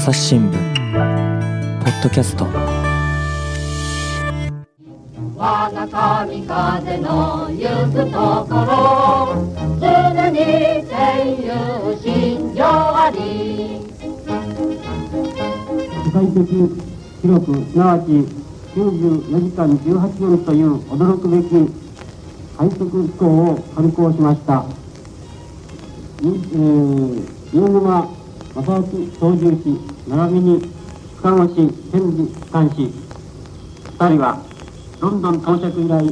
朝日新聞ポッドキャスト。我が神風の行くところ常に天佑信条あり。世界的記録すなわち94時間18分という驚くべき快速飛行を観光しました、いえー、飯沼正明操縦士並びに深越千里機関士2人はロンドン到着以来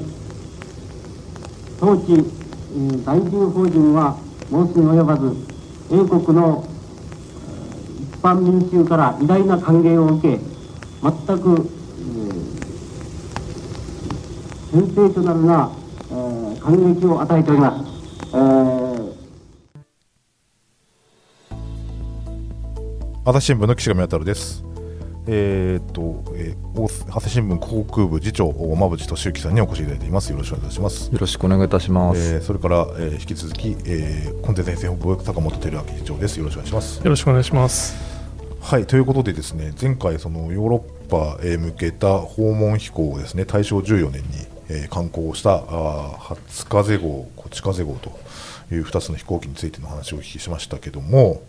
当地、えー、在住法人は申すに及ばず英国の一般民衆から偉大な歓迎を受け全く、えー、センセーショナルな、え、感激を与えております。えー朝日新聞の岸上太郎です。えーっと、えー、大朝日新聞航空部次長馬淵俊之さんにお越しいただいています。よろしくお願いいたします。よろしくお願いいたします。えーそれから、えー引き続き、えー、コンテンツ編成本部坂本照明次長です。よろしくお願いします。よろしくお願いします。はい、ということでですね、前回そのヨーロッパへ向けた訪問飛行をですね、大正14年に、えー観光したあー初風号、こち風号という2つの飛行機についての話をお聞きしましたけども、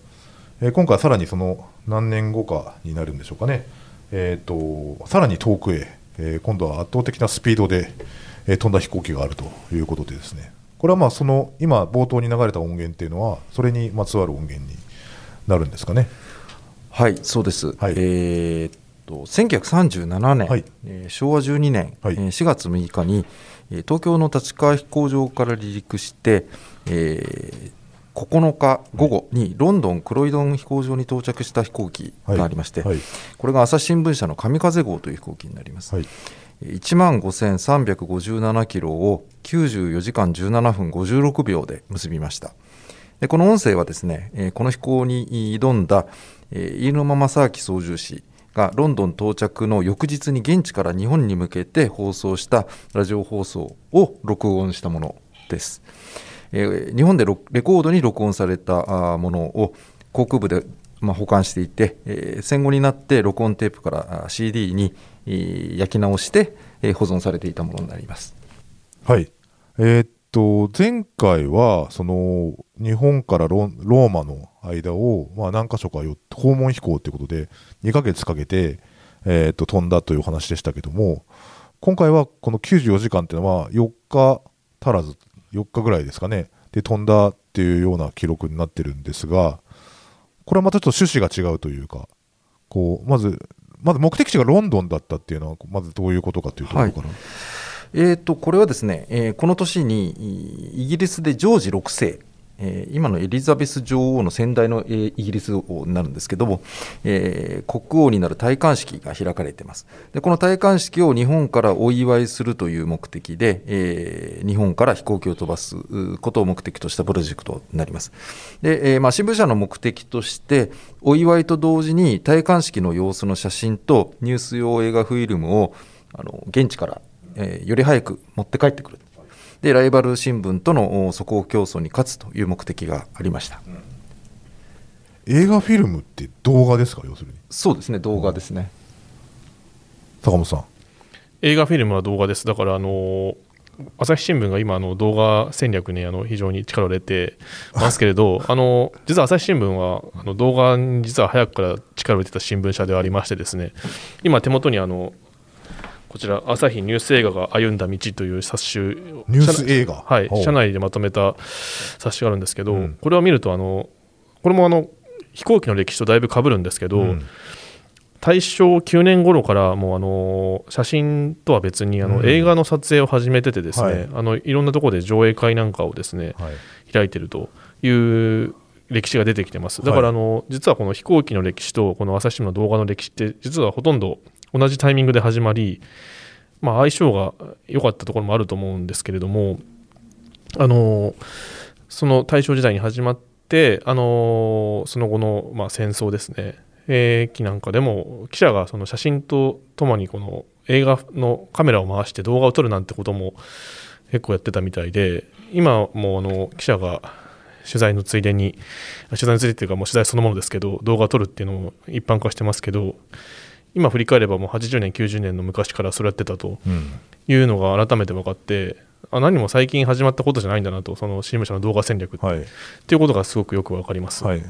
えー今回はさらにその何年後かになるんでしょうかね、えー、とさらに遠くへ、えー今度は圧倒的なスピードで、えー飛んだ飛行機があるということでですね、これはまあその今冒頭に流れた音源っていうのは、それにまつわる音源になるんですかね。はい、そうです。はい。えーっと1937年、はい。えー昭和12年、はい。えー4月6日に、えー東京の立川飛行場から離陸して、えー9日午後にロンドンクロイドン飛行場に到着した飛行機がありまして、はいはいこれが朝日新聞社の神風号という飛行機になります。はい1万5357キロを94時間17分56秒で結びました。でこの音声はですね、えーこの飛行に挑んだ、えー飯沼正明操縦士がロンドン到着の翌日に現地から日本に向けて放送したラジオ放送を録音したものです。えー日本でレコードに録音されたものを航空部で、まあ、保管していて、えー戦後になって録音テープから CD に、焼き直して、保存されていたものになります。はい。えーっと、前回は、その、日本からローマの間を、まあ、何箇所か訪問飛行ということで、2ヶ月かけて、えーっと、飛んだというお話でしたけども、今回はこの94時間っていうのは、4日足らず、4日ぐらいですかね、で飛んだっていうような記録になってるんですが、これはまたちょっと趣旨が違うというか、こう、まず、まず目的地がロンドンだったっていうのは、まずどういうことかというところから。えー、とこれはですね、えーこの年にイギリスでジョージ6世、えー今のエリザベス女王の先代の、えーイギリス王になるんですけども、えー国王になる戴冠式が開かれていますでこの戴冠式を日本からお祝いするという目的で、え日本から飛行機を飛ばすことを目的としたプロジェクトになりますで、えーまあ、新聞社の目的としてお祝いと同時に戴冠式の様子の写真とニュース用映画フィルムをあの現地からえより早く持って帰ってくる。で、ライバル新聞とのお速報競争に勝つという目的がありました。映画フィルムって動画ですか、要するに。そうですね、動画ですね。坂本さん。映画フィルムは動画です。だから、あの朝日新聞が今あの動画戦略にあの非常に力を入れて ますけれどあの実は朝日新聞はあの動画に実は早くから力を入れてた新聞社ではありましてですね今手元にあのこちら朝日ニュース映画が歩んだ道という冊子をニュース映画？はい社内でまとめた冊子があるんですけど、うん。これを見るとあのこれもあの飛行機の歴史とだいぶ被るんですけど、うん。大正9年頃からもうあの写真とは別にあのうん。映画の撮影を始めててですね、はい。い、あのいろんなところで上映会なんかをですねはい。開いてるという歴史が出てきてます。だからあの、実はこの飛行機の歴史とこの朝日新聞の動画の歴史って実はほとんど同じタイミングで始まり、まあ、相性が良かったところもあると思うんですけれどもあのその大正時代に始まってあのその後の、まあ、戦争ですね。えー期なんかでも記者がその写真とともにこの映画のカメラを回して動画を撮るなんてことも結構やってたみたいで今もあの記者が取材のついでに取材のついでっていうかもう取材そのものですけど動画を撮るっていうのも一般化してますけど今振り返ればもう80年90年の昔からそれやってたとうんいうのが改めて分かってあ何も最近始まったことじゃないんだなとその新聞社の動画戦略って,、はい。っていうことがすごくよく分かります。はい。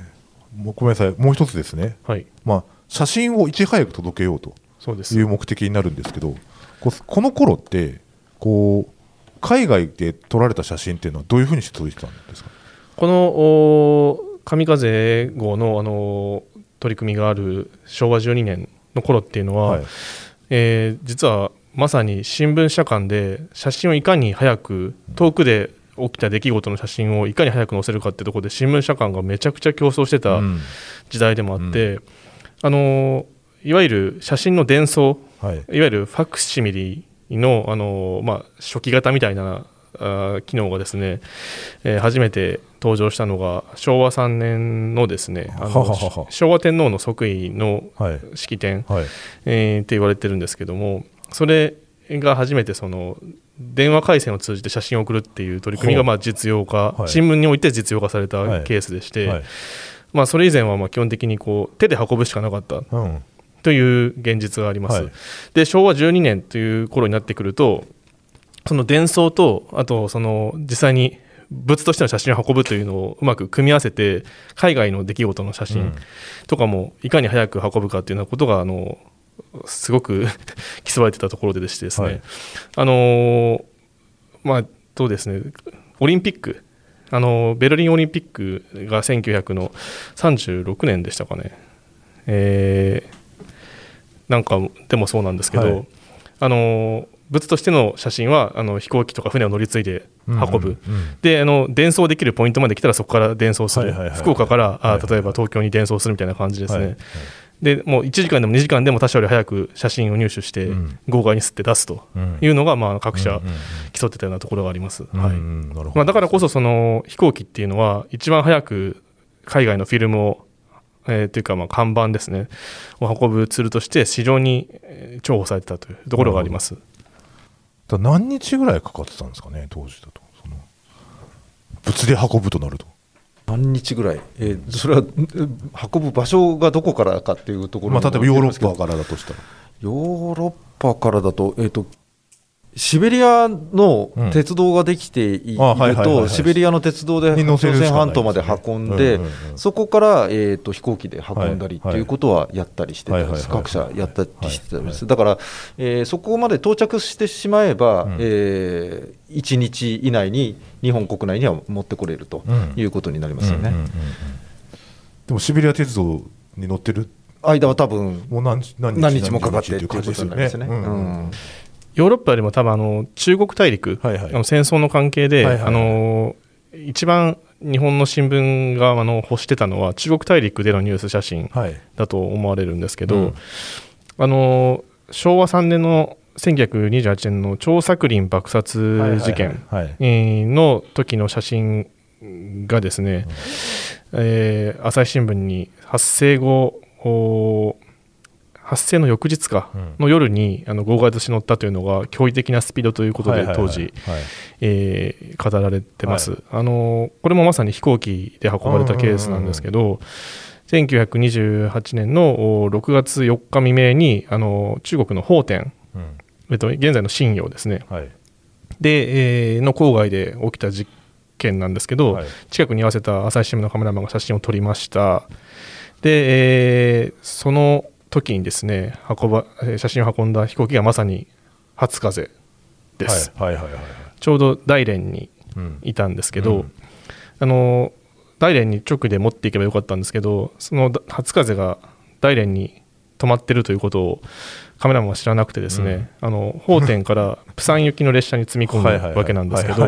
もうごめんなさい。もう一つですね。はい。まあ写真をいち早く届けようという目的になるんですけどこの頃ってこう海外で撮られた写真っていうのはどういうふうにして届いてたんですか？このお神風号のあの取り組みがある昭和12年の頃っていうのは、はい。えー実はまさに新聞社間で写真をいかに早く遠くで起きた出来事の写真をいかに早く載せるかってところで新聞社間がめちゃくちゃ競争してたうん。時代でもあって、あのいわゆる写真の伝送はい。いわゆるファクシミリのあの、まあ、初期型みたいな機能がですね、えー初めて登場したのが昭和3年のですねあのはははは。昭和天皇の即位のはい。式典、はい。えーって言われてるんですけどもそれが初めてその電話回線を通じて写真を送るっていう取り組みがまあ実用化、はい。新聞において実用化されはい。たケースでして、はい。まあ、それ以前はまあ基本的にこう手で運ぶしかなかったうん。という現実があります。はい。で昭和12年という頃になってくるとその伝送とあとその実際に物としての写真を運ぶというのをうまく組み合わせて海外の出来事の写真とかもいかに早く運ぶかというようなことがあのすごく 競われてたところででしてですね、はい。あのーまあそうですね。オリンピック。あのベルリンオリンピックが1900の36年でしたかね、えーなんかでもそうなんですけど、はい。あの物としての写真はあの飛行機とか船を乗り継いで運ぶ、うんうんうん。であの伝送できるポイントまで来たらそこから伝送する、はいはいはいはい。福岡から、あはいはいはい。例えば東京に伝送するみたいな感じですね、はいでもう1時間でも2時間でも他社より早く写真を入手して、うん。号外に吸って出すとうん。いうのが、まあ、各社競ってたようなところがあります。うんはい。うんなるほど。まあ、だからこそその飛行機っていうのは一番早く海外のフィルムを、えーというかまあ看板ですね。を運ぶツールとして非常にえー重宝されてたというところがあります。だ何日ぐらいかかってたんですかね当時だと。その物で運ぶとなると。何日ぐらい、えーそれはうん運ぶ場所がどこからかっていうところまあ、例えばヨーロッパかからだとしたら。ヨーロッパからだと,、えー、とシベリアの鉄道ができているとシベリアの鉄道で朝鮮半島まで運んでそこから、えー、と飛行機で運んだりってはいいうことはやったりしてたんです、各社やったりしてたんです、はいだから、えーそこまで到着してしまえば、うん。え1日以内に日本国内には持ってこれるとうん。いうことになりますよね。でもシベリア鉄道に乗ってる間は多分もう何日何何日もかかって何っていうこというになりますね。ヨーロッパよりも多分あの中国大陸、はいはい。あの戦争の関係で、はいはいはい。あの一番日本の新聞があの欲してたのは中国大陸でのニュース写真はい。だと思われるんですけど、うん。あの昭和3年の1928年の張作霖爆殺事件の時の写真がですね、えー朝日新聞に発生後お発生の翌日かうん。の夜にあの号外として載ったというのが驚異的なスピードということで当時、はい。えー語られてます、はあのこれもまさに飛行機で運ばれたケースなんですけど、1928年のお6月4日未明にあの中国の奉天、うん。えっと、現在の信陽ですね。はい。で、えーの郊外で起きた事件なんですけど、はい。近くに合わせた朝日新聞のカメラマンが写真を撮りました。で、えーその時にですね運ばえー写真を運んだ飛行機がまさに初風です、はいはいはいはいちょうど大連にうんいたんですけど、うん。あの大連に直で持っていけばよかったんですけどそのだ初風が大連に止まってるということをカメラマンは知らなくてですね、あの奉天からプサン行きの列車に積み込むわけなんですけど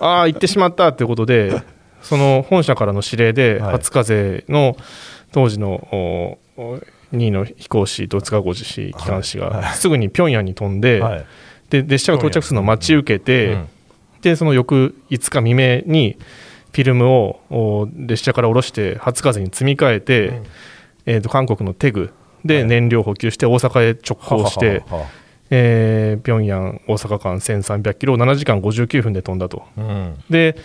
ああ行ってしまったということでその本社からの指令ではい。初風の当時の2位の飛行士と塚越氏機関士がすぐに平壌に飛んで、はい。で列車が到着するのを待ち受けて、うん。でその翌5日未明にフィルムをお列車から下ろして初風に積み替えて、えー、と韓国のテグで燃料補給して大阪へ直行して、ははははえー、平壌大阪間1300キロを7時間59分で飛んだと。うん。で、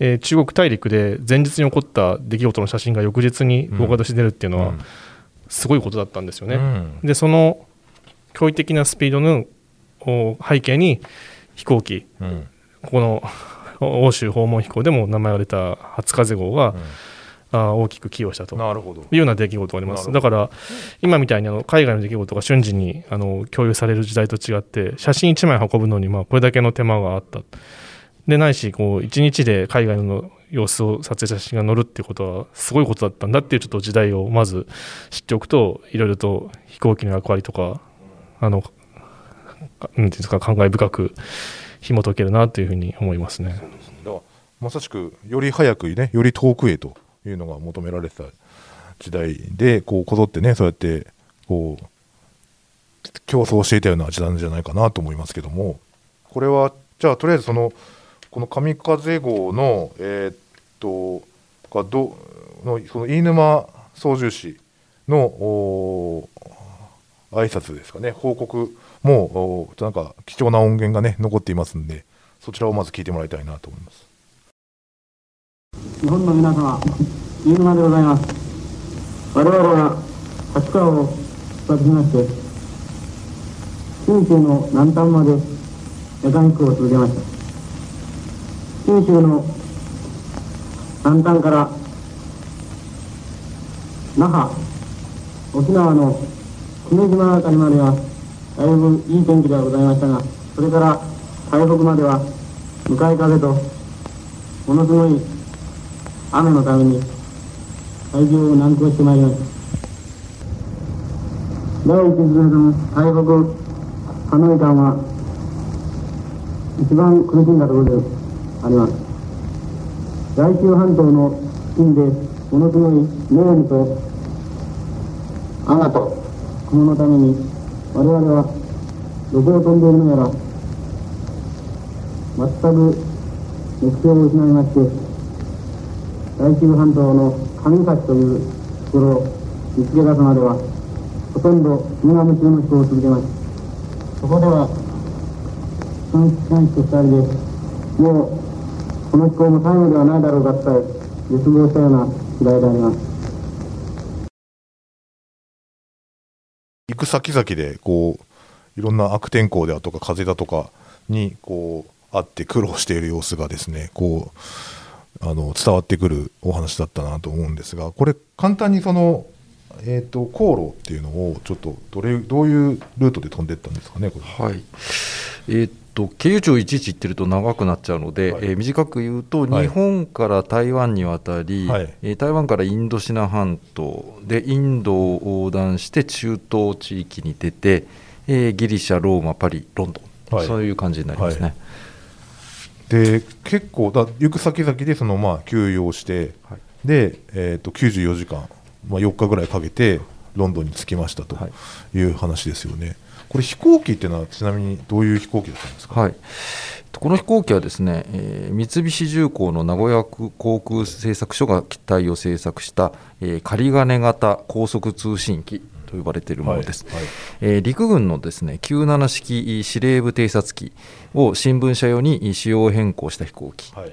えー中国大陸で前日に起こった出来事の写真が翌日に動画として出るっていうのは、うんすごいことだったんですよね。うん。でその驚異的なスピードのお背景に飛行機うん。ここのお 欧州訪問飛行でも名前が出た初風号が、あー大きく寄与したと。いうような出来事があります。だから今みたいにあの海外の出来事が瞬時にあの共有される時代と違って写真1枚運ぶのにまあこれだけの手間があった。でないしこう1日で海外の様子を撮影写真が載るってことはすごいことだったんだっていうちょっと時代をまず知っておくといろいろと飛行機の役割とかあのなんていうんですか感慨深く紐解けるなというふうに思いますね。だからまさしくより早くねより遠くへというのが求められてた時代でこうこぞってねそうやってこう競争していたような時代なんじゃないかなと思いますけどもこれはじゃあとりあえずそのこの神風号のえーっとがどのその飯沼操縦士の挨拶ですかね報告もなんか貴重な音源がね残っていますんでそちらをまず聞いてもらいたいなと思います。日本の皆様、飯沼でございます。我々は立川を出発しまして、九州の南端まで夜間飛行を続けました。九州の南端から那覇、沖縄の久米島あたりまではだいぶいい天気ではございましたが、それから台北までは向かい風とものすごい雨のために会場を難航してまいりました第一次の台北ハノイ間は一番苦しんだところであります。来州半島の付近でものすごいメールと雨と雲のために我々はどこを飛んでいるのやら全く目標を失いまして大中半島の上崎というところを見つけ出すまではほとんど無我夢中の飛行を続けましたそこでは監視監視と二人でもうこの飛行も最後ではないだろうかと絶望したような次第であります行く先々でこういろんな悪天候であるとか風だとかにこうあって苦労している様子がですねこうあの伝わってくるお話だったなと思うんですがこれ簡単にその、えー、と航路っていうのをちょっとどれどういうルートで飛んでったんですかねこれ。はい。えーっと経由地をいちいち言ってると長くなっちゃうので、はい。えー短く言うと、はい。日本から台湾に渡り、はい。えー台湾からインドシナ半島でインドを横断して中東地域に出て、えーギリシャ、ローマ、パリ、ロンドン、はい。そういう感じになりますね。はい。で結構だ行く先々でそのまあ休養して、はい。で、えー、と94時間、まあ、4日ぐらいかけてロンドンに着きましたとはい。いう話ですよね。これ飛行機っていうのはちなみにどういう飛行機だったんですか、はい、この飛行機はですね、えー三菱重工の名古屋航空製作所が機体を製作した、えー仮金型高速通信機と呼ばれているものです。はいはい。えー陸軍のですね97式司令部偵察機を新聞社用に仕様変更した飛行機、はい。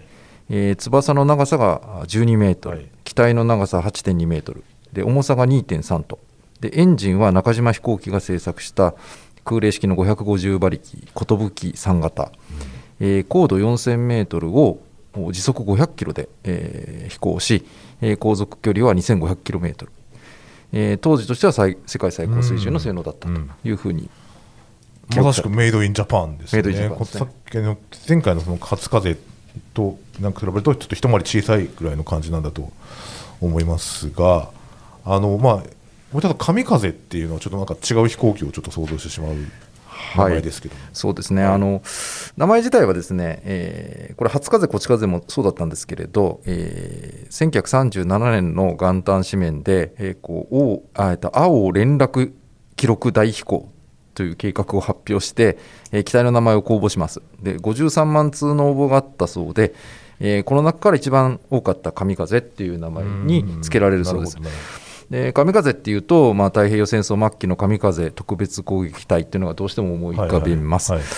えー翼の長さが12メートル、はい。機体の長さ8.2メートルで重さが2.3トン。でエンジンは中島飛行機が製作した空冷式の550馬力寿3型、えー高度4000メートルを時速500キロで、えー飛行し、えー航続距離は2500キロメートル、えー当時としては最世界最高水準の性能だったというふうに。まさしくメイドインジャパンですよね。すね。こさっきの前回のその初風となんか比べるとちょっと一回り小さいぐらいの感じなんだと思いますが、あのまあもうちょっと神風っていうのはちょっとなんか違う飛行機をちょっと想像してしまう名前ですけど、そうですね、あの名前自体はですね、えーこれ、初風、こち風もそうだったんですけれど、えー1937年の元旦紙面で、えーこう王あえっと青連絡記録大飛行という計画を発表して、えー機体の名前を公募します。で53万通の応募があったそうで、えーこの中から一番多かった神風っていう名前に付けられるそうです。で神風っていうと、まあ、太平洋戦争末期の神風特別攻撃隊っていうのがどうしても思い浮かびます。はいはい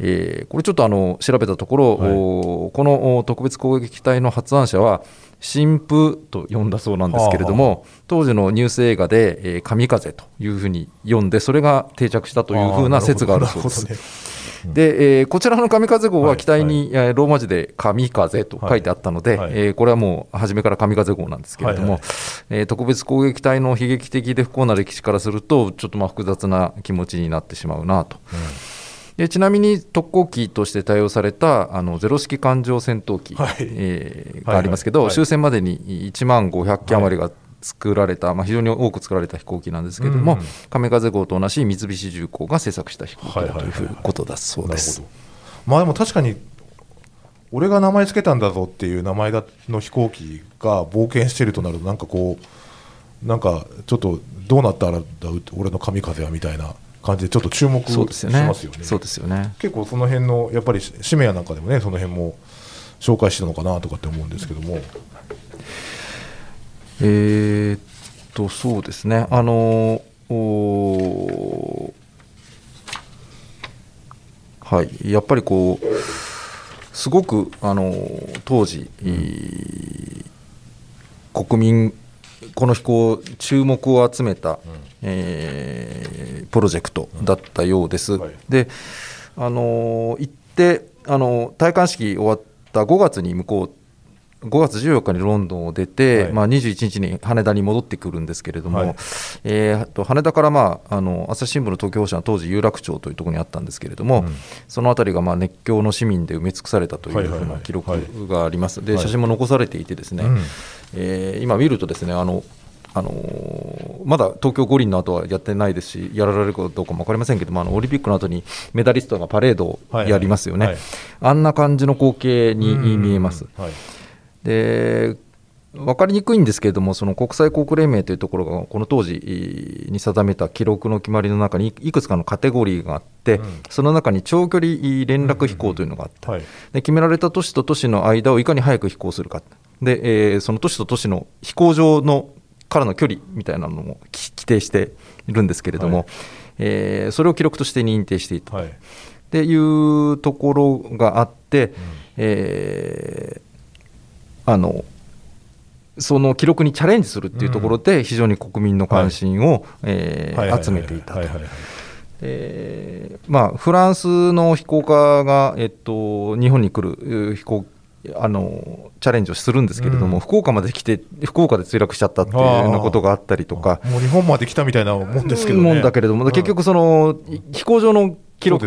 えーこれちょっとあの調べたところ、はい。おこのお特別攻撃隊の発案者は神父と呼んだそうなんですけれども、当時のニュース映画で、えー神風というふうに読んでそれが定着したというふうな説があるそうです。で、えーこちらの神風号ははい機体に、えーローマ字で神風と書いてあったので、はい。はいえーこれはもう初めから神風号なんですけれども、はいはい。えー特別攻撃隊の悲劇的で不幸な歴史からすると、ちょっとまあ複雑な気持ちになってしまうなと。でちなみに特攻機として対応されたあのゼロ式艦上戦闘機、はい。えーはいがありますけど、はい終戦までに1万500機余りが作られた、まあ、非常に多く作られた飛行機なんですけれども、うん。うん亀風号と同じ三菱重工が製作した飛行機だということだそうです。まあでも確かに俺が名前つけたんだぞっていう名前だの飛行機が冒険してるとなるとなんかこうなんかちょっとどうなったらだ俺の神風はみたいな感じでちょっと注目し。ますよね。そうですよね。結構その辺のやっぱり使命やなんかでもねその辺も紹介してたのかなとかって思うんですけどもえーっと、そうですね。あのーはい、やっぱりこう、すごく、あのー当時、えー国民、この飛行、注目を集めた、えープロジェクトだったようです。はい。で、あのー行って、あのー戴冠式終わった5月に向こう、5月14日にロンドンを出て、はい。まあ、21日に羽田に戻ってくるんですけれども、はい。えーと羽田から、まあ、あの朝日新聞の東京支社の当時、有楽町というところにあったんですけれども、うん。その辺りがまあ熱狂の市民で埋め尽くされたというふはいはいはい。うな記録があります、ではい。写真も残されていて、ですね、うん。えー今見ると、ですねあのあのーまだ東京五輪の後はやってないですし、やられるかどうかも分かりませんけども、あのオリンピックの後にメダリストがパレードをやりますよね、はい。はい。あんな感じの光景に見えます。はいで分かりにくいんですけれども、その国際航空連盟というところが、この当時に定めた記録の決まりの中にいくつかのカテゴリーがあって、うん。その中に長距離連絡飛行というのがあった、はい。で決められた都市と都市の間をいかに早く飛行するか、でえーその都市と都市の飛行場のからの距離みたいなのもき規定しているんですけれども、はい。えーそれを記録として認定していた。はい。いうところがあって、えーあのその記録にチャレンジするっていうところで、非常に国民の関心を、え集めていたと。えーまあ、フランスの飛行家が、えっと、日本に来るえー飛行あのチャレンジをするんですけれども、うん。福岡まで来て、福岡で墜落しちゃったっていうようなことがあったりとか、もう日本まで来たみたいなもんですけどね。もんだけれども、うん。結局、そのい飛行場の記録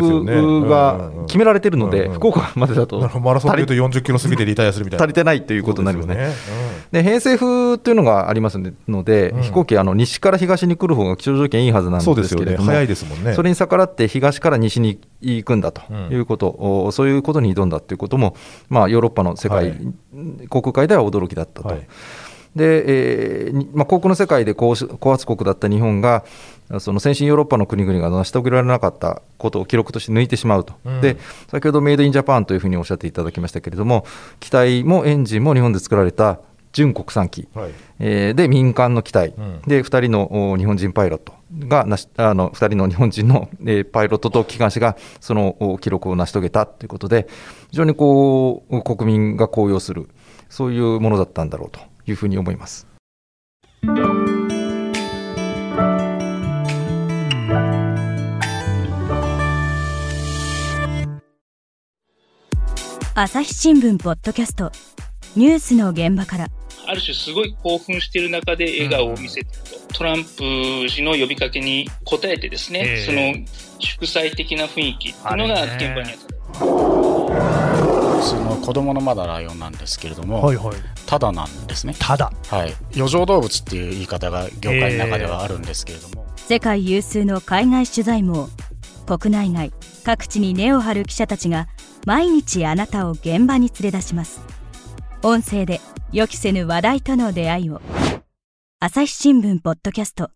がうん決められてるので、福岡までだとマラソンでいうと足り40キロ過ぎてリタイアするみたいな。足りてないということになりますね。で偏西風というのがありますので、うん。飛行機あの、西から東に来る方が気象条件いいはずなんですけれども、早いですもんね。それに逆らって東から西に行くんだとうん。いうこと、おそういうことに挑んだということも、まあ、ヨーロッパの世界、はい。航空界では驚きだったと。はい。で、えまあ、航空の世界で高圧国だった日本が、その先進ヨーロッパの国々が成し遂げられなかったことを記録として抜いてしまうと、うん。で先ほどメイドインジャパンというふうにおっしゃっていただきましたけれども、機体もエンジンも日本で作られた純国産機、はい。えーで民間の機体、うん。で2人のお日本人パイロットがなしあの2人の日本人の、えーパイロットと機関士がそのお記録を成し遂げたということで、非常にこう国民が高揚する、そういうものだったんだろうというふうに思います。朝日新聞ポッドキャストニュースの現場からある種すごい興奮している中で笑顔を見せてると、トランプ氏の呼びかけに応えてですね、ええその祝祭的な雰囲気っていうのが現場にあった。その子供のまだライオンなんですけれども、はいはい。ただなんですね。ただ。はい。余剰動物っていう言い方が業界の中ではあるんですけれども、世界有数の海外取材網国内外各地に根を張る記者たちが毎日あなたを現場に連れ出します。音声で予期せぬ話題との出会いを。朝日新聞ポッドキャスト。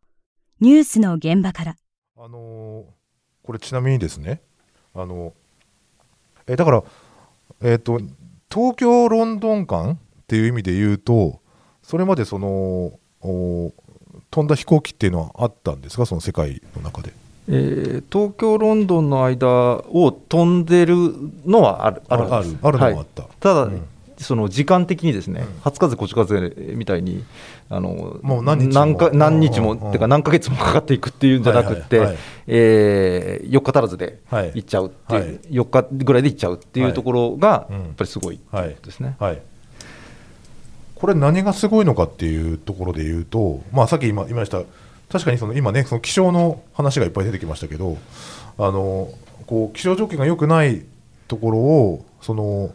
ニュースの現場から。あのーこれちなみにですね、あのえだから、えっと東京ロンドン間っていう意味で言うと、それまでそのお飛んだ飛行機っていうのはあったんですか、その世界の中で。えー東京、ロンドンの間を飛んでるのはあるあるんです。あるあるのはあった。はい。ただ、うん。その時間的にですね、うん。初風、こち風みたいに、あのもう何日も。か何日も、ってか、何ヶ月もかかっていくっていうんじゃなくって、はいはいはい。え4日足らずではい。行っちゃうっていう、はい。4日ぐらいで行っちゃうっていうところが、うん。やっぱりすごいですね。はい、これ、何がすごいのかっていうところで言うと、まあ、さっき今言いました、確かにその今ね、その気象の話がいっぱい出てきましたけど、あのこう気象条件が良くないところを、その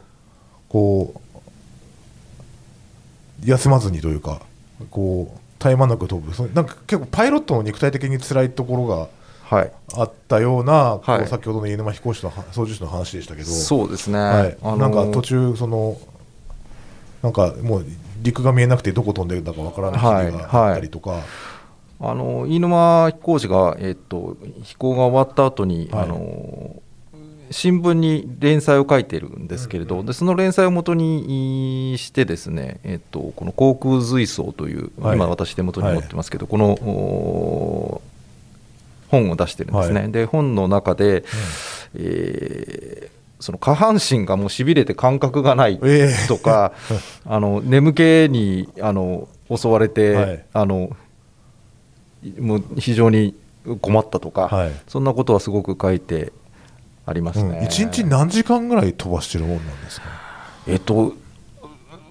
こう休まずにというか、こう絶え間なく飛ぶ、そのなんか結構、パイロットの肉体的に辛いところがはい。あったような、はい。先ほどの飯沼飛行士のは操縦士の話でしたけど。そうですね、はい、あのなんか途中そのなんかもう陸が見えなくてどこ飛んでるんだかわからない日があったりとか、あの飯沼飛行士が、えっと飛行が終わった後に、はい。あの新聞に連載を書いてるんですけれど、でその連載をもとにしてですね、えっとこの航空随想という、はい。今私手元に持ってますけど、このお本を出してるんですね、はい。で本の中で、えーその下半身がもうしびれて感覚がないええ。とか、あの眠気にあの襲われて、はい。あのもう非常に困ったとか、はい。そんなことはすごく書いてありますうん。ね。一日何時間ぐらい飛ばしてるもんなんですか、えっと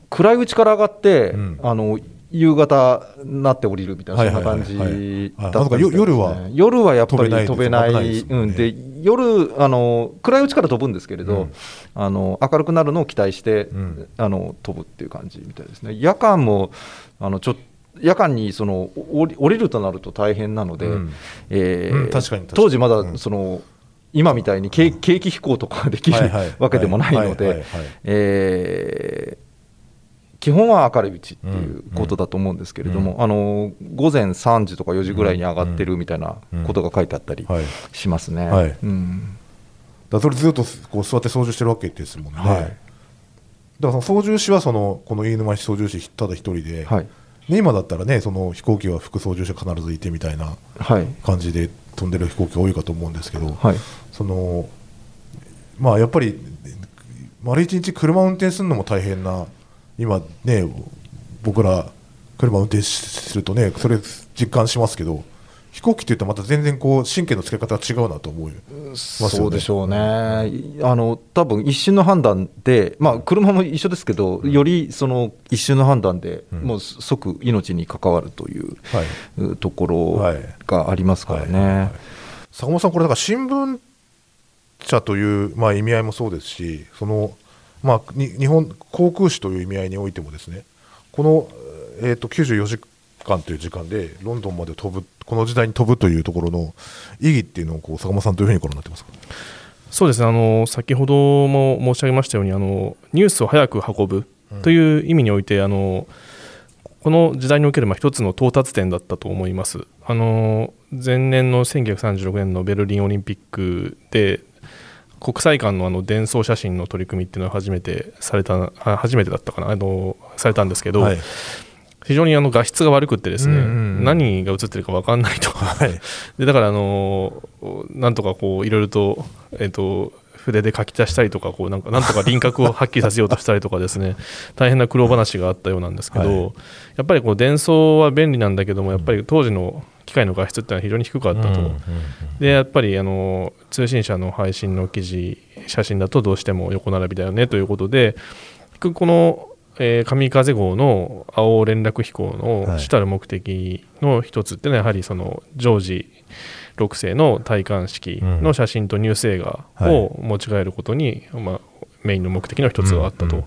暗いうちから上がって、うん。あの夕方になって降りるみたいな、はいそんな感じだったんでね。夜は夜はやっぱり飛飛べない。い、で夜あの、暗いうちから飛ぶんですけれど、うん。あの明るくなるのを期待して、ん。あの飛ぶっていう感じみたいですね。夜間もあのちょ夜間にその降りるとなると大変なので、当時まだうん。その、今みたいに景景気飛行とかができるはいはい。わけでもないので、えー基本は明るいうちっていうことだと思うんですけれども、うん。あの午前3時とか4時ぐらいに上がってるみたいなことが書いてあったりはい、しますね。だそれずっとこう座って操縦してるわけですもんね、はい。だからその操縦士はそのこの飯沼操縦士ただ一人で、はいね、今だったらねその飛行機は副操縦士が必ずいてみたいなはい。感じで飛んでる飛行機が多いかと思うんですけど、はい。そのまあやっぱり丸一日車運転するのも大変な今ね僕ら車運転するとねそれ実感しますけど飛行機って言ったらまた全然こう神経の付け方が違うなと思うますよね。そうでしょうね、あの多分一瞬の判断で、まあ、車も一緒ですけど、よりその一瞬の判断で、うん。もう即命に関わるというはい、うところはいがありますからね。坂本さん、これだから新聞社という、まあ、意味合いもそうですし、そのまあ、に日本航空士という意味合いにおいてもですね、この、えー、と94時間という時間でロンドンまで飛ぶ、この時代に飛ぶというところの意義っていうのをこう坂本さん、どういうふうにご覧になってますか？そうですねあの先ほども申し上げましたようにあのニュースを早く運ぶという意味において、あのこの時代におけるまあ一つの到達点だったと思います。あの前年の1936年のベルリンオリンピックで国際間のあの伝送写真の取り組みっていうのは初めてされたあ初めてだったかなあのされたんですけど、はい非常にあの画質が悪くってですね、うんうんうん。何が映ってるか分かんないと、はい。でだからあのなんとかこういろいろと,、えっと筆で書き足したりとかこうなんかなんとか輪郭をはっきりさせようとしたりとかですね。大変な苦労話があったようなんですけど、はい。やっぱりこう伝送は便利なんだけどもやっぱり当時の機械の画質っていうのは非常に低かったと、でやっぱりあの通信社の配信の記事写真だとどうしても横並びだよねということでこの、えー神風号の青連絡飛行の主たる目的の一つっていうのはやはりそのジョージ6世の戴冠式の写真とニュース映画を持ち帰ることに、まあ、メインの目的の一つがあったと。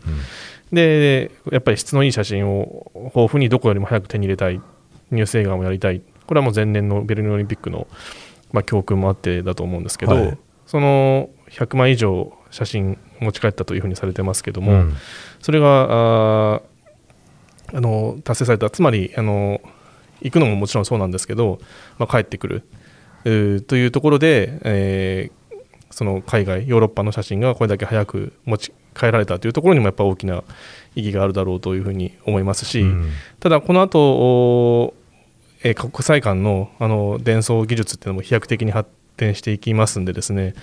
でやっぱり質のいい写真を豊富にどこよりも早く手に入れたいニュース映画もやりたい。これはもう前年のベルリンオリンピックの、まあ、教訓もあってだと思うんですけど、はい。その100枚以上写真持ち帰ったというふうにされてますけども、うん。それがあーあの達成されたつまりあの行くのももちろんそうなんですけど、まあ、帰ってくるというところで、えーその海外ヨーロッパの写真がこれだけ早く持ち帰られたというところにもやっぱ大きな意義があるだろうというふうに思いますし、うん。ただこの後おえー国際間のあの伝送技術っていうのも飛躍的に発展していきますんでですね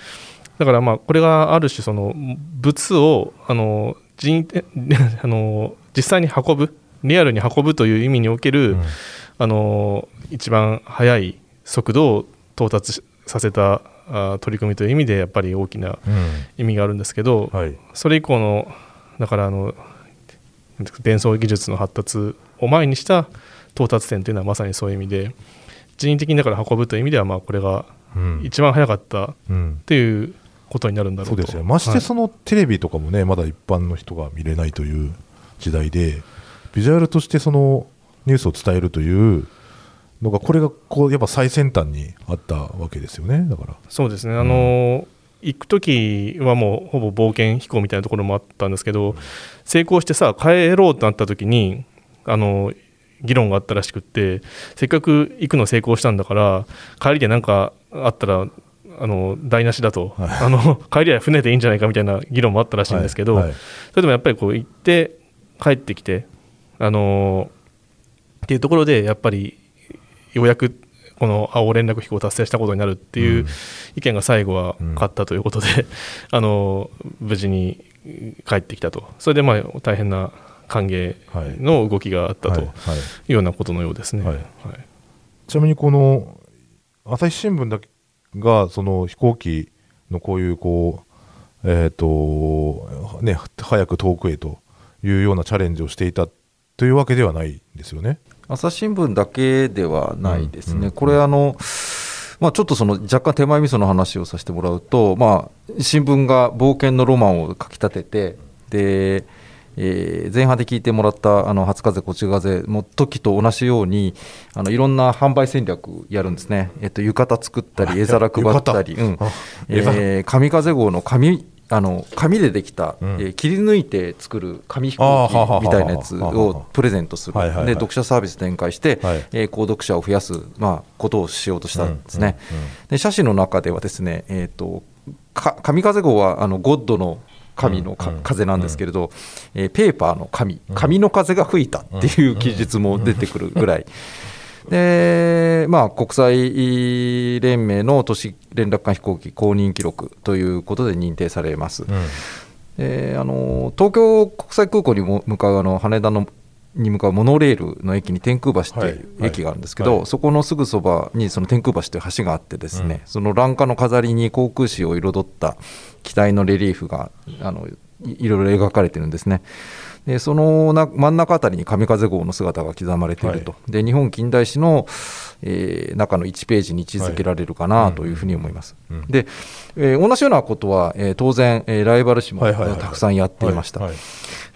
だからまあこれがある種その物をあの人 あの実際に運ぶリアルに運ぶという意味における、あの一番速い速度を到達させたあ取り組みという意味でやっぱり大きな意味があるんですけど、はい。それ以降のだからあの伝送技術の発達を前にした到達点というのはまさにそういう意味で人為的にだから運ぶという意味ではまあこれがうん。一番早かったうん。っていうことになるんだろと。そううですよましてそのテレビとかもね、まだ一般の人が見れないという時代でビジュアルとしてそのニュースを伝えるというのがこれがこうやっぱ最先端にあったわけですよね。だから。そうですね、あの行く時はもうほぼ冒険飛行みたいなところもあったんですけど、成功してさ、帰ろうとなった時に、あの議論があったらしくって、せっかく行くの成功したんだから、帰りで何かあったら、あの台無しだと、あの帰りは船でいいんじゃないかみたいな議論もあったらしいんですけど、はい。はい。それでもやっぱりこう行って、帰ってきて、あのっていうところで、やっぱりようやくこの青連絡飛行を達成したことになるっていう意見が最後は勝ったということで、あの無事に帰ってきたと、それでまあ大変な歓迎の動きがあったとい。うようなことのようですね。はい。ちなみにこの朝日新聞だけがその飛行機のこういうこうえっ、とね早く遠くへというようなチャレンジをしていたというわけではないんですよね。朝日新聞だけではないですね、これあの、まあ、ちょっとその若干手前味噌の話をさせてもらうと、まあ、新聞が冒険のロマンを書き立てて、でえー前半で聞いてもらったあの初風、こち風の時と同じようにあのいろんな販売戦略やるんですね、えっと、浴衣作ったり、絵皿配ったり、うん。えー神風号の紙あの紙でできた、うん。えー切り抜いて作る紙飛行機みたいなやつをプレゼントする、で読者サービス展開して、はい。えー購読者を増やす、まあ、ことをしようとしたんですね。で写真の中ではですね、えー、とか神風号はあのゴッドの神の風なんですけれど、えーペーパーの神、紙の風が吹いたっていう記述も出てくるぐらい。でまあ、国際連盟の都市連絡艦飛行機公認記録ということで認定されます。であの東京国際空港にも向かうあの羽田のに向かうモノレールの駅に天空橋っていうはい駅があるんですけど、はい。そこのすぐそばにその天空橋という橋があってですね、うん。その欄下の飾りに航空士を彩った機体のレリーフがあのいいろいろ描かれてるんですね。でそのな真ん中あたりに神風号の姿が刻まれていると、で日本近代史の、えー中の1ページに位置づけられるかなというふうに思います。うん。で、えー同じようなことは、えー当然、えーライバル誌もはいはいはいたくさんやっていました。はい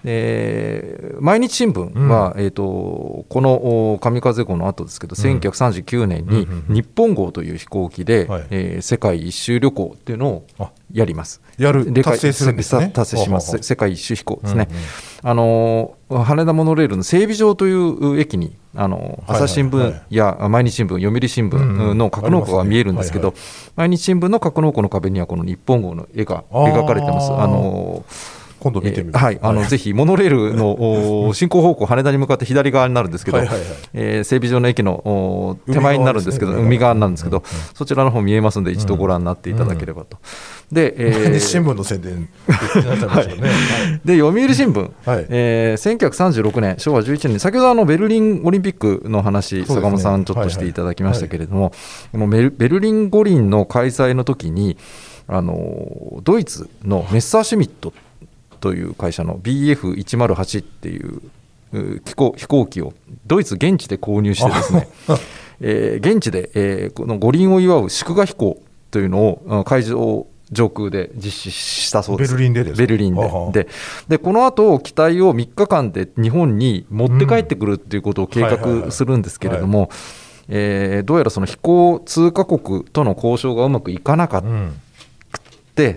はいで毎日新聞は、えー、とこのお神風号の後ですけど、1939年にうんうんうん。日本号という飛行機で、はい。えー世界一周旅行っていうのをあ。やります。やるで達成するんですね。せ達成します。世界一周飛行ですね。うんうんあの羽田モノレールの整備場という駅にあの朝日新聞や毎日新聞、読売新うんうん。聞の格納庫が見えるんですけど、毎日新聞の格納庫の壁にはこの日本号の絵が描かれてます。あの今度見てみますえーはい、あの、ぜひモノレールのお 進行方向、羽田に向かって左側になるんですけど、はいはいはい。えー整備場の駅のお手前になるんですけど、海海側側なんですけど、そちらの方見えますので、一度ご覧になっていただければと。で、えー 新聞の宣伝。で読売新聞、はい。えー1936年、昭和11年、先ほどあのベルリンオリンピックの話、ね。坂本さん、ちょっとしていただきましたけれども、このベルベルリン五輪の開催の時にあのドイツのメッサーシュミットという会社の BF108 っていうう飛行飛行機をドイツ現地で購入してですね、えー現地で、えーこの五輪を祝う祝賀飛行というのをうん会場上空で実施したそうです。ベルリンでですか？ベルリンで。ででこの後機体を3日間で日本に持って帰ってくるっていうことを計画するんですけれども、えーどうやらその飛行通過国との交渉がうまくいかなかっうん。て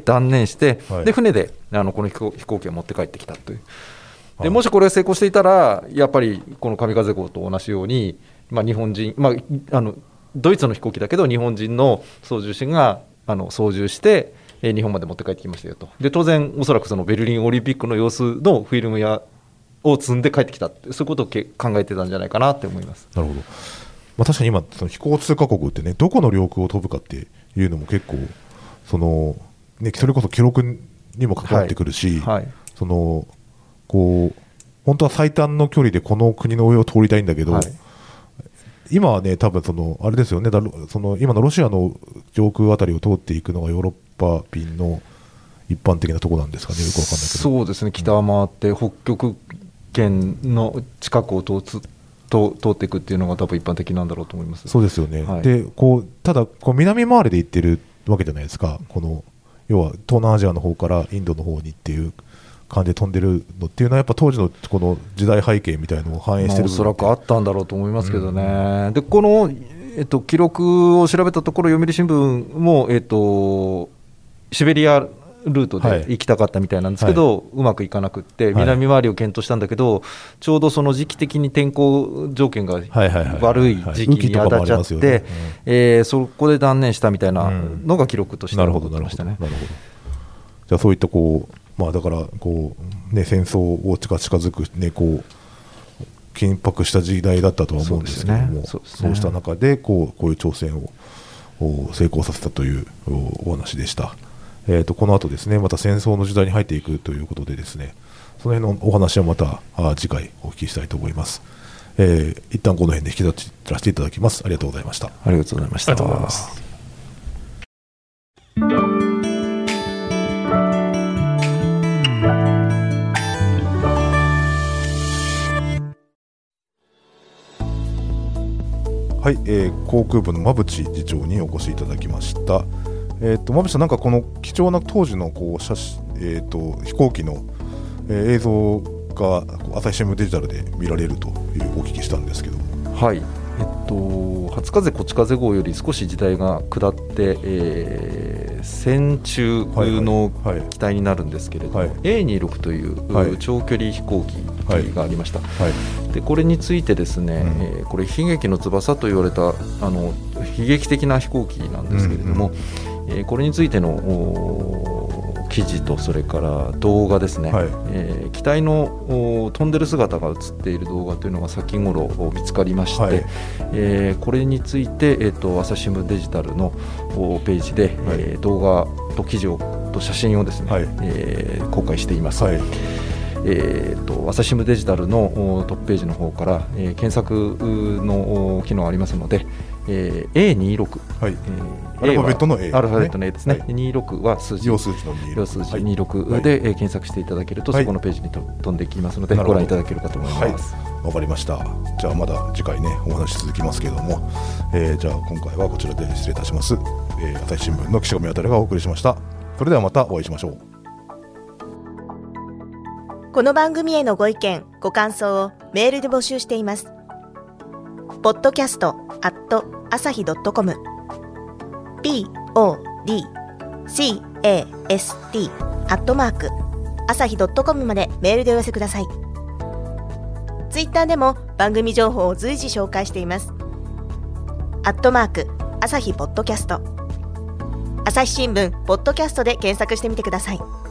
断念して、はいで船であのこの飛行機を持って帰ってきたという。はいでもしこれが成功していたら、やっぱりこの神風号と同じように、まあ、日本人、まあ、あのドイツの飛行機だけど、日本人の操縦士があの操縦して、えー日本まで持って帰ってきましたよと、で当然、おそらくそのベルリンオリンピックの様子のフィルムやを積んで帰ってきたって、そういうことをけ考えてたんじゃないかなって思います。なるほど。まあ、確かに今、その飛行通過国ってね、どこの領空を飛ぶかっていうのも結構、そのね、それこそ記録にも関わってくるし、はい。はい。そのこう本当は最短の距離でこの国の上を通りたいんだけど、はい。今はね、多分そのあれですよねだろその、今のロシアの上空あたりを通っていくのがヨーロッパ便の一般的なところなんですかね、よくわかんないけど。そうですね、北を回って、北極圏の近くを通つと通っていくっていうのが、多分一般的なんだろうと思います。そうですよね、はい。でこうただ、こう南回りで行ってるわけじゃないですか、この要は東南アジアの方からインドの方にっていう感じで飛んでるのっていうのは、やっぱ当時のこの時代背景みたいなのを反映してるおそらくあったんだろうと思いますけどね、でこの、えっと、記録を調べたところ、読売新聞も、えっと、シベリアルートはい。で行きたかったみたいなんですけど、うまくいかなくって、はい。南回りを検討したんだけど、ちょうどその時期的に天候条件がはいはいはい。悪い時期に当たっちゃって、えーそこで断念したみたいなうん。のが記録としてなるほど、残ってましたね。じゃあ、そういったこう、まあ、だから、こう、ね、戦争を近近づく、ね、こう、緊迫した時代だったとは思うんですけども、そううそですね。した中で、こう、こういう挑戦をお成功させたというおお話でした。えー、とこの後ですね、また戦争の時代に入っていくということでですね、その辺のお話はまたあ次回お聞きしたいと思います。えー、一旦この辺で引き立ちらせていただきます。ありがとうございました。ありがとうございました。ありがとうございます。はい、えー航空部の馬淵次長にお越しいただきました。えっ、と馬淵さんなんかこの貴重な当時のこう写真えっ、と飛行機の、えー映像が朝日新聞デジタルで見られるというお聞きしたんですけども。はい、えっと、初風こち風号より少し時代が下って、えー戦中のはい機体になるんですけれども、はい。A26 という、はい。長距離飛行機がありました、はい。でこれについてですね、うん。えーこれ悲劇の翼と言われたあの悲劇的な飛行機なんですけれども、えーこれについての記事とそれから動画ですね、はい。えー機体の飛んでる姿が映っている動画というのが先頃お見つかりまして、はい。えーこれについて、えー、と朝日新聞デジタルのおページで、えー動画と記事をと写真をですね、はい。えー公開しています。はいえー、と朝日新聞デジタルのおトップページの方から、えー検索のお機能ありますので、えー A26、はい。えーアルファベットの A アルファベットの A ですね、はい。26は数字。要数字の26要数字はい。26で、えー検索していただけると、はい。そこのページにと飛んできますのでご覧いただけるかと思います。わかりました。じゃあまだ次回ねお話続きますけれども、えーじゃあ今回はこちらで失礼いたします。えー朝日新聞の岸上渉がお送りしました。それではまたお会いしましょう。この番組へのご意見、ご感想をメールで募集しています。podcast アット朝日 .com p o d c a s t アットマーク朝日 .com までメールでお寄せください。ツイッターでも番組情報を随時紹介しています。アットマーク朝日ポッドキャスト朝日新聞ポッドキャストで検索してみてください。